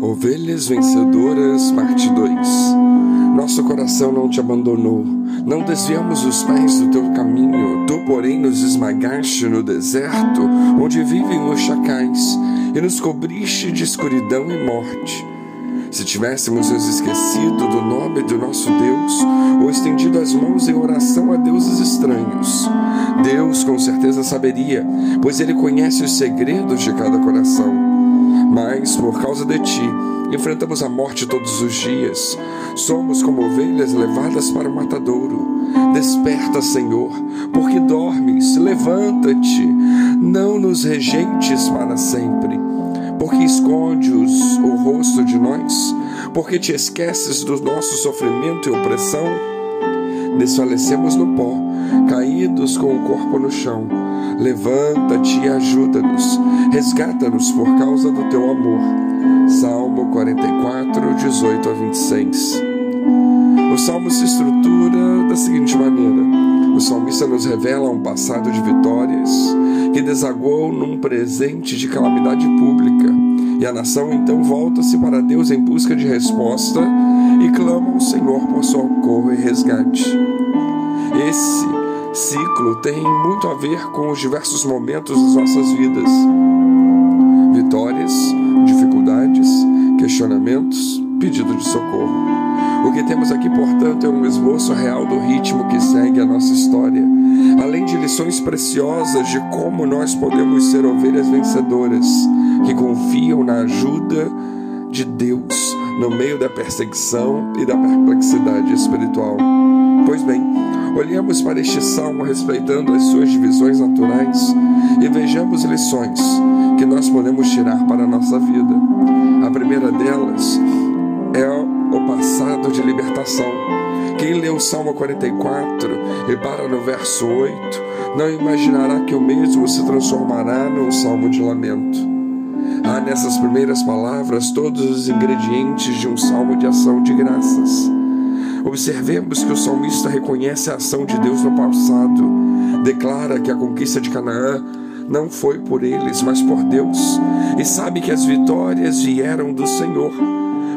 Ovelhas Vencedoras, parte 2 Nosso coração não te abandonou, não desviamos os pés do teu caminho, tu, porém, nos esmagaste no deserto, onde vivem os chacais, e nos cobriste de escuridão e morte. Se tivéssemos nos esquecido do nome do nosso Deus, ou estendido as mãos em oração a deuses estranhos, Deus com certeza saberia, pois Ele conhece os segredos de cada coração mas por causa de ti enfrentamos a morte todos os dias. Somos como ovelhas levadas para o matadouro. Desperta, Senhor, porque dormes. Levanta-te, não nos rejeites para sempre. Porque escondes o rosto de nós, porque te esqueces do nosso sofrimento e opressão. Desfalecemos no pó, caídos com o corpo no chão Levanta-te e ajuda-nos, resgata-nos por causa do teu amor. Salmo 44, 18 a 26. O salmo se estrutura da seguinte maneira: o salmista nos revela um passado de vitórias que desagou num presente de calamidade pública, e a nação então volta-se para Deus em busca de resposta e clama ao Senhor por socorro e resgate. Esse ciclo tem muito a ver com os diversos momentos das nossas vidas: vitórias, dificuldades, questionamentos, pedido de socorro. O que temos aqui, portanto, é um esboço real do ritmo que segue a nossa história, além de lições preciosas de como nós podemos ser ovelhas vencedoras que confiam na ajuda de Deus no meio da perseguição e da perplexidade espiritual. Pois bem, Olhemos para este salmo respeitando as suas divisões naturais e vejamos lições que nós podemos tirar para a nossa vida. A primeira delas é o passado de libertação. Quem lê o Salmo 44 e para no verso 8, não imaginará que o mesmo se transformará num salmo de lamento. Há nessas primeiras palavras todos os ingredientes de um salmo de ação de graças. Observemos que o salmista reconhece a ação de Deus no passado, declara que a conquista de Canaã não foi por eles, mas por Deus, e sabe que as vitórias vieram do Senhor.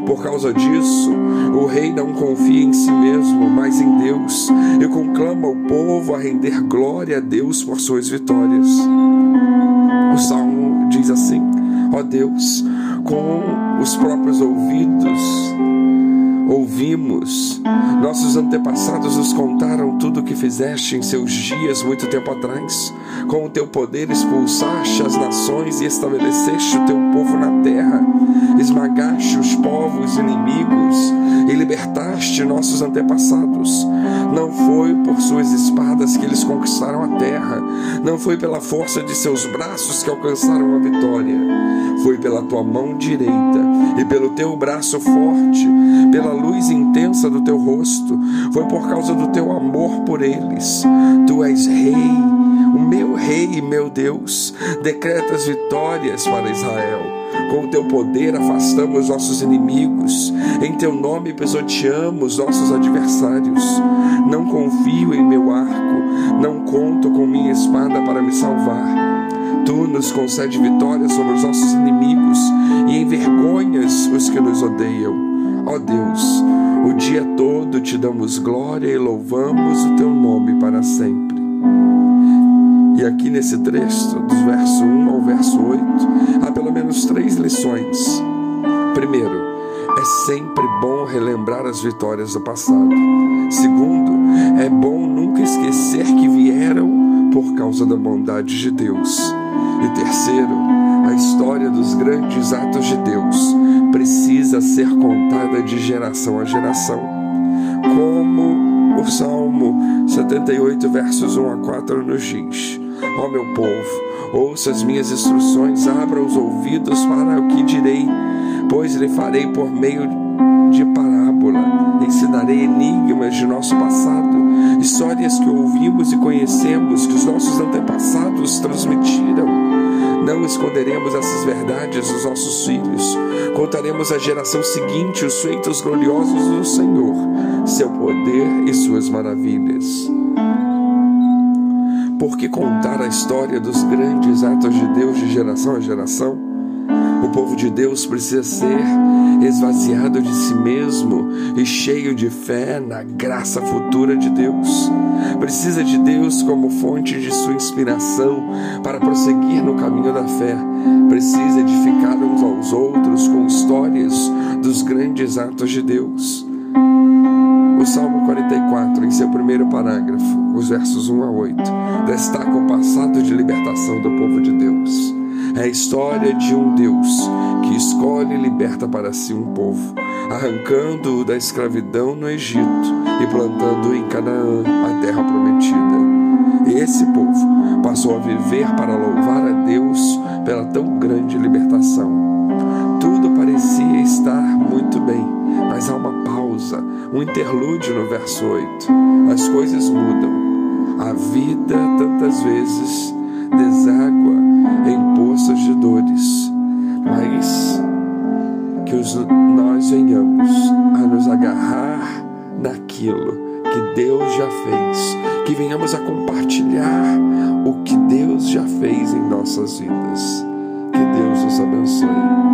Por causa disso, o rei não confia em si mesmo, mas em Deus, e conclama o povo a render glória a Deus por suas vitórias. O salmo diz assim: Ó Deus, com os próprios ouvidos ouvimos. Nossos antepassados nos contaram tudo o que fizeste em seus dias muito tempo atrás. Com o teu poder expulsaste as nações e estabeleceste o teu povo na terra. Esmagaste os povos inimigos e libertaste nossos antepassados. Não foi por suas espadas que eles conquistaram a terra, não foi pela força de seus braços que alcançaram a vitória. Foi pela tua mão direita e pelo teu braço forte, pela luz intensa do teu rosto, foi por causa do teu amor por eles. Tu és rei, o meu rei e meu Deus, decretas vitórias para Israel. Com o teu poder afastamos nossos inimigos, em teu nome pisoteamos nossos adversários. Não confio em meu arco, não conto com minha espada para me salvar. Tu nos concede vitória sobre os nossos inimigos e envergonhas os que nos odeiam. Ó Deus, o dia todo te damos glória e louvamos o teu nome para sempre. E aqui nesse trecho, dos verso 1 ao verso 8, há pelo menos três lições. Primeiro, é sempre bom relembrar as vitórias do passado. Segundo, é bom nunca esquecer que vieram por causa da bondade de Deus. E terceiro, a história dos grandes atos de Deus precisa ser contada de geração a geração. Como o Salmo 78, versos 1 a 4 nos diz: Ó meu povo, ouça as minhas instruções, abra os ouvidos para o que direi, pois lhe farei por meio de parábola, ensinarei enigmas de nosso passado, histórias que ouvimos e conhecemos, que os nossos antepassados transmitiram não esconderemos essas verdades dos nossos filhos. Contaremos à geração seguinte os feitos gloriosos do Senhor, seu poder e suas maravilhas. Por que contar a história dos grandes atos de Deus de geração a geração? Povo de Deus precisa ser esvaziado de si mesmo e cheio de fé na graça futura de Deus. Precisa de Deus como fonte de sua inspiração para prosseguir no caminho da fé. Precisa edificar uns aos outros com histórias dos grandes atos de Deus. O Salmo 44, em seu primeiro parágrafo, os versos 1 a 8, destaca o passado de libertação do povo de Deus. É a história de um Deus que escolhe e liberta para si um povo, arrancando-o da escravidão no Egito e plantando-o em Canaã, a terra prometida. E esse povo passou a viver para louvar a Deus pela tão grande libertação. Tudo parecia estar muito bem, mas há uma pausa, um interlúdio no verso 8. As coisas mudam. A vida tantas vezes poças de dores, mas que os, nós venhamos a nos agarrar naquilo que Deus já fez, que venhamos a compartilhar o que Deus já fez em nossas vidas. Que Deus nos abençoe.